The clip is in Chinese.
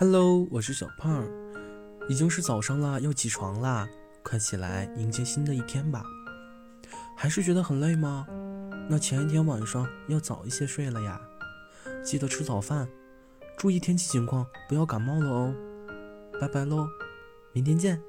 Hello，我是小胖，已经是早上啦，要起床啦，快起来迎接新的一天吧。还是觉得很累吗？那前一天晚上要早一些睡了呀，记得吃早饭，注意天气情况，不要感冒了哦。拜拜喽，明天见。